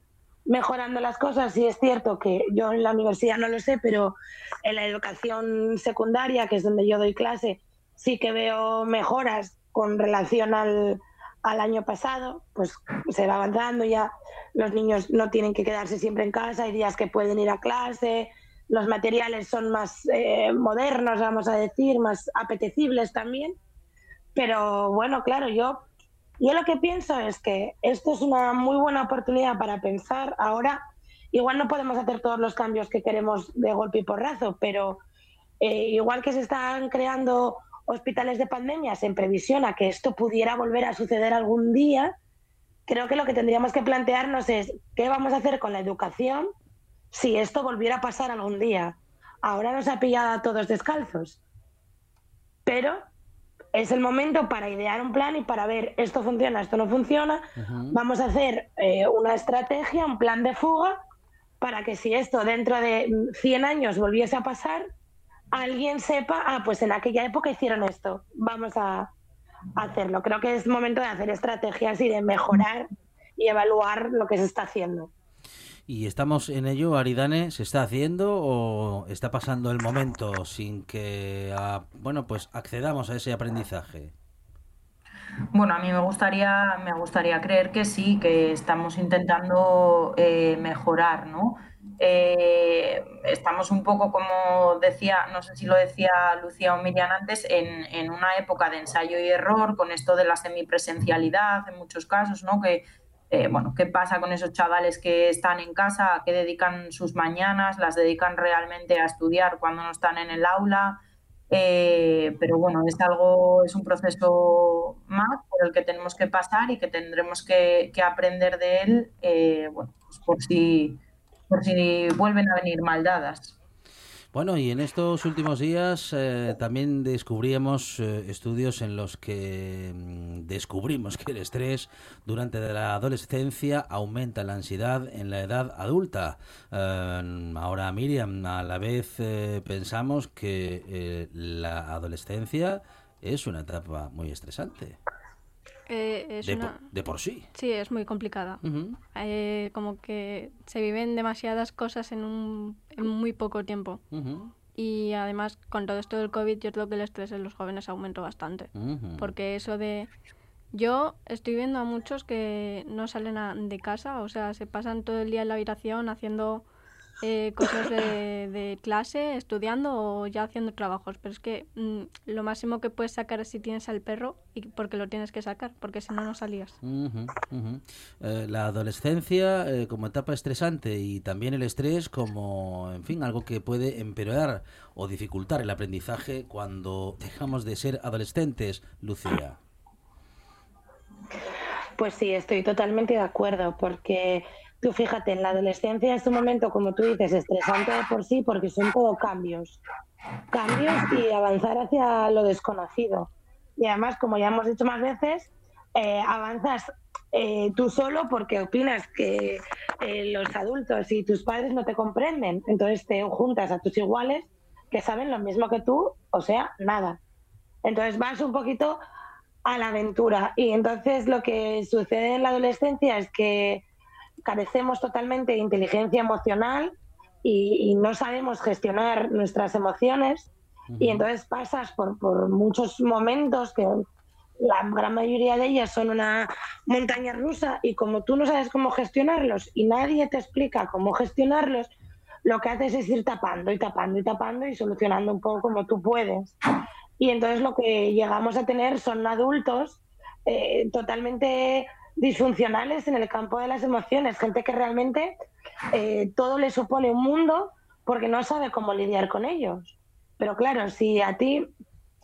mejorando las cosas. Y es cierto que yo en la universidad no lo sé, pero en la educación secundaria, que es donde yo doy clase, sí que veo mejoras con relación al, al año pasado, pues se va avanzando ya, los niños no tienen que quedarse siempre en casa, hay días que pueden ir a clase, los materiales son más eh, modernos, vamos a decir, más apetecibles también. Pero bueno, claro, yo, yo lo que pienso es que esto es una muy buena oportunidad para pensar ahora. Igual no podemos hacer todos los cambios que queremos de golpe y porrazo, pero eh, igual que se están creando hospitales de pandemias en previsión a que esto pudiera volver a suceder algún día, creo que lo que tendríamos que plantearnos es qué vamos a hacer con la educación si esto volviera a pasar algún día. Ahora nos ha pillado a todos descalzos, pero es el momento para idear un plan y para ver esto funciona, esto no funciona. Vamos a hacer eh, una estrategia, un plan de fuga para que si esto dentro de 100 años volviese a pasar, alguien sepa, ah, pues en aquella época hicieron esto, vamos a, hacerlo. Creo que es momento de hacer estrategias y de mejorar y evaluar lo que se está haciendo. ¿Y estamos en ello, Aridane? ¿Se está haciendo o está pasando el momento sin que, ah, bueno, pues accedamos a ese aprendizaje? Bueno, a mí me gustaría, me gustaría creer que sí, que estamos intentando eh, mejorar, ¿no? Eh, estamos un poco, como decía, no sé si lo decía Lucía o Miriam antes, en, una época de ensayo y error, con esto de la semipresencialidad en muchos casos, ¿no? Que, eh, bueno, ¿qué pasa con esos chavales que están en casa, a qué dedican sus mañanas? ¿Las dedican realmente a estudiar cuando no están en el aula? Eh, pero bueno, es algo, es un proceso más por el que tenemos que pasar y que tendremos que, aprender de él, bueno, pues por si por si vuelven a venir maldadas. Bueno, y en estos últimos días eh, también descubríamos eh, estudios en los que mm, descubrimos que el estrés durante la adolescencia aumenta la ansiedad en la edad adulta. Eh, ahora, Miriam, a la vez pensamos que la adolescencia es una etapa muy estresante. Eh, de, por, sí. Sí, es muy complicada. Eh, como que se viven demasiadas cosas en, un, en muy poco tiempo. Y además, con todo esto del COVID, yo creo que el estrés en los jóvenes aumentó bastante. Porque eso de... Yo estoy viendo a muchos que no salen de casa, o sea, se pasan todo el día en la habitación haciendo eh, cosas de, clase, estudiando o ya haciendo trabajos. Pero es que mm, lo máximo que puedes sacar es si tienes al perro y porque lo tienes que sacar, porque si no, no salías. Eh, la adolescencia eh, como etapa estresante y también el estrés como, en fin, algo que puede empeorar o dificultar el aprendizaje cuando dejamos de ser adolescentes, Lucía. Pues sí, estoy totalmente de acuerdo, porque Tú fíjate, en la adolescencia es un momento, como tú dices, estresante de por sí porque son todo cambios. Cambios y avanzar hacia lo desconocido. Y además, como ya hemos dicho más veces, eh, avanzas eh, tú solo porque opinas que eh, los adultos y tus padres no te comprenden. Entonces te juntas a tus iguales que saben lo mismo que tú, o sea, nada. Entonces vas un poquito a la aventura. Y entonces lo que sucede en la adolescencia es que carecemos totalmente de inteligencia emocional y, no sabemos gestionar nuestras emociones y entonces pasas por, por muchos momentos que la gran mayoría de ellas son una montaña rusa y como tú no sabes cómo gestionarlos y nadie te explica cómo gestionarlos, lo que haces es ir tapando y tapando y tapando y solucionando un poco como tú puedes. Y entonces lo que llegamos a tener son adultos eh, totalmente disfuncionales en el campo de las emociones, gente que realmente eh, todo le supone un mundo porque no sabe cómo lidiar con ellos. Pero claro, si a ti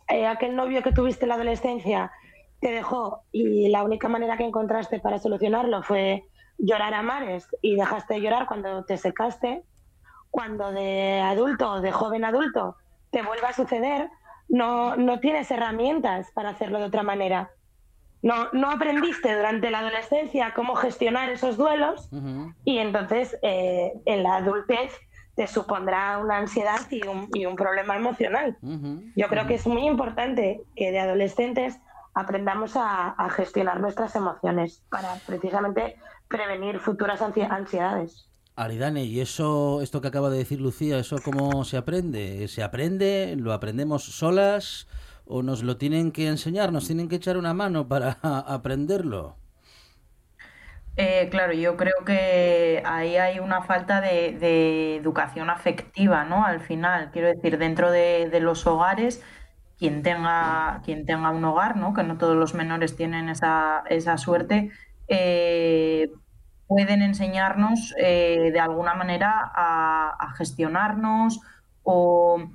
eh, aquel novio que tuviste en la adolescencia te dejó y la única manera que encontraste para solucionarlo fue llorar a mares y dejaste de llorar cuando te secaste, cuando de adulto o de joven adulto te vuelva a suceder, no, no tienes herramientas para hacerlo de otra manera. No, no aprendiste durante la adolescencia cómo gestionar esos duelos y entonces eh, en la adultez te supondrá una ansiedad y un, y un problema emocional. Yo creo que es muy importante que de adolescentes aprendamos a, gestionar nuestras emociones para precisamente prevenir futuras ansiedades. Aridane, ¿y eso, esto que acaba de decir Lucía, eso cómo se aprende? ¿Se aprende? ¿Lo aprendemos solas? O nos lo tienen que enseñar, nos tienen que echar una mano para aprenderlo? Eh, claro, yo creo que ahí hay una falta de, educación afectiva, ¿no? Al final, quiero decir, dentro de, los hogares, quien tenga, quien tenga un hogar, ¿no? Que no todos los menores tienen esa, esa suerte, eh, pueden enseñarnos eh, de alguna manera a, a gestionarnos o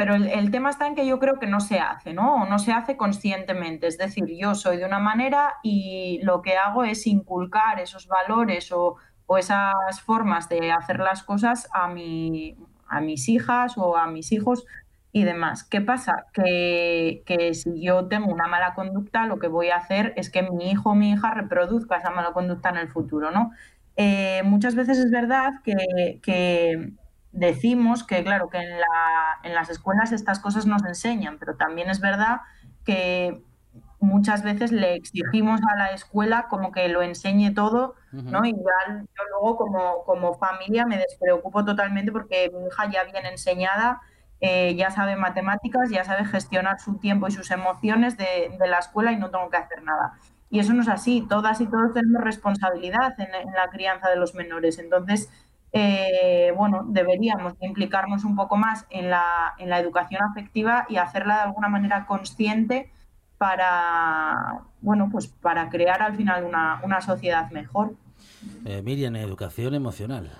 pero el, tema está en que yo creo que no se hace, ¿no? O no se hace conscientemente. Es decir, yo soy de una manera y lo que hago es inculcar esos valores o, esas formas de hacer las cosas a, mi, a mis hijas o a mis hijos y demás. ¿Qué pasa? Que, si yo tengo una mala conducta, lo que voy a hacer es que mi hijo o mi hija reproduzca esa mala conducta en el futuro, ¿no? Eh, muchas veces es verdad que, que decimos que, claro, que en, la, en las escuelas estas cosas nos enseñan, pero también es verdad que muchas veces le exigimos a la escuela como que lo enseñe todo, ¿no? Y ya, yo luego como, como familia me despreocupo totalmente porque mi hija ya viene enseñada, eh, ya sabe matemáticas, ya sabe gestionar su tiempo y sus emociones de, de, la escuela y no tengo que hacer nada. Y eso no es así, todas y todos tenemos responsabilidad en, en la crianza de los menores. Entonces, eh, bueno, deberíamos implicarnos un poco más en la, en la educación afectiva y hacerla de alguna manera consciente para, bueno, pues para crear al final una, una sociedad mejor. Eh, Miriam, educación emocional.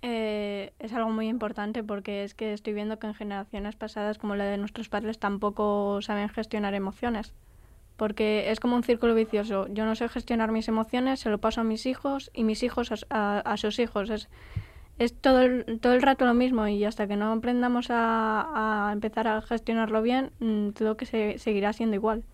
Eh, es algo muy importante porque es que estoy viendo que en generaciones pasadas como la de nuestros padres tampoco saben gestionar emociones. Porque es como un círculo vicioso. Yo no sé gestionar mis emociones, se lo paso a mis hijos y mis hijos a, a sus hijos. Es, es todo el, todo el rato lo mismo y hasta que no aprendamos a, a empezar a gestionarlo bien, mm, todo que se, seguirá siendo igual.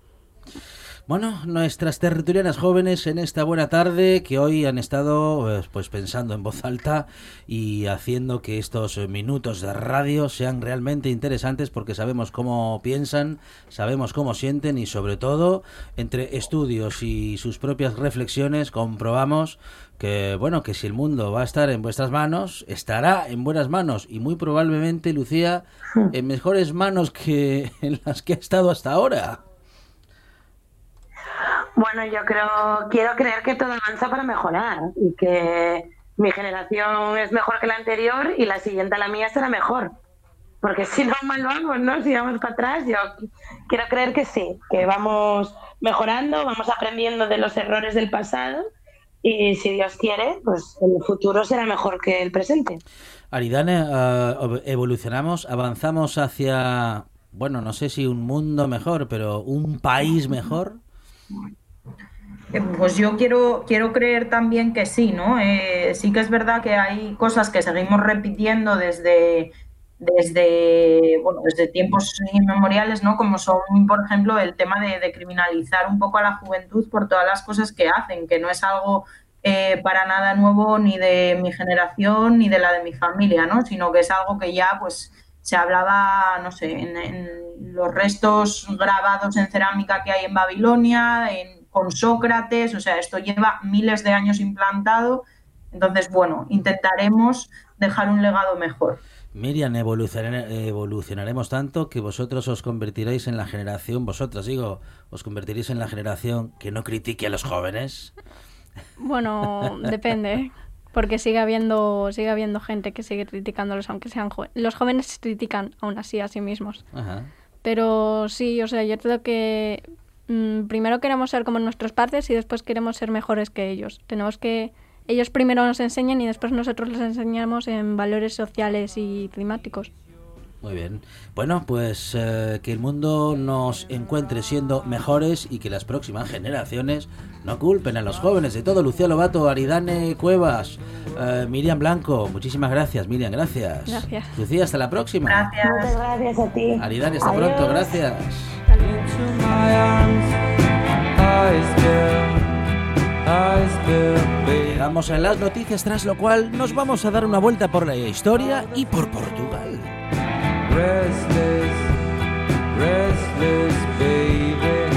Bueno, nuestras territorianas jóvenes en esta buena tarde que hoy han estado eh, pues pensando en voz alta y haciendo que estos minutos de radio sean realmente interesantes porque sabemos cómo piensan, sabemos cómo sienten y sobre todo entre estudios y sus propias reflexiones comprobamos que bueno, que si el mundo va a estar en vuestras manos, estará en buenas manos y muy probablemente Lucía en mejores manos que en las que ha estado hasta ahora. Bueno, yo creo, quiero creer que todo avanza para mejorar y que mi generación es mejor que la anterior y la siguiente a la mía será mejor. Porque si no, mal vamos, ¿no? Si vamos para atrás, yo quiero creer que sí, que vamos mejorando, vamos aprendiendo de los errores del pasado y si Dios quiere, pues el futuro será mejor que el presente. Aridane, uh, evolucionamos, avanzamos hacia, bueno, no sé si un mundo mejor, pero un país mejor. Eh, pues yo quiero, quiero creer también que sí, ¿no? Eh, sí que es verdad que hay cosas que seguimos repitiendo desde, desde, bueno, desde tiempos inmemoriales, ¿no? Como son, por ejemplo, el tema de, criminalizar un poco a la juventud por todas las cosas que hacen, que no es algo eh, para nada nuevo ni de mi generación ni de la de mi familia, ¿no? Sino que es algo que ya, pues, se hablaba, no sé, en, en los restos grabados en cerámica que hay en Babilonia, en con Sócrates, o sea, esto lleva miles de años implantado, entonces, bueno, intentaremos dejar un legado mejor. Miriam, evolucionaremos tanto que vosotros os convertiréis en la generación, vosotros digo, os convertiréis en la generación que no critique a los jóvenes. Bueno, depende, porque sigue habiendo, sigue habiendo gente que sigue criticándolos, aunque sean jóvenes. Los jóvenes critican aún así a sí mismos. Ajá. Pero sí, o sea, yo creo que mm, primero queremos ser como nuestros padres y después queremos ser mejores que ellos. Tenemos que ellos primero nos enseñan y después nosotros les enseñamos en valores sociales y climáticos. Muy bien. Bueno, pues eh, que el mundo nos encuentre siendo mejores y que las próximas generaciones no culpen a los jóvenes de todo. Lucía Lobato, Aridane Cuevas, eh, Miriam Blanco. Muchísimas gracias, Miriam. Gracias. Gracias. Lucía, hasta la próxima. Gracias. Muchas gracias a ti. Aridane, hasta Adiós. pronto. Gracias. Llegamos a las noticias, tras lo cual nos vamos a dar una vuelta por la historia y por Portugal. Restless, restless, baby.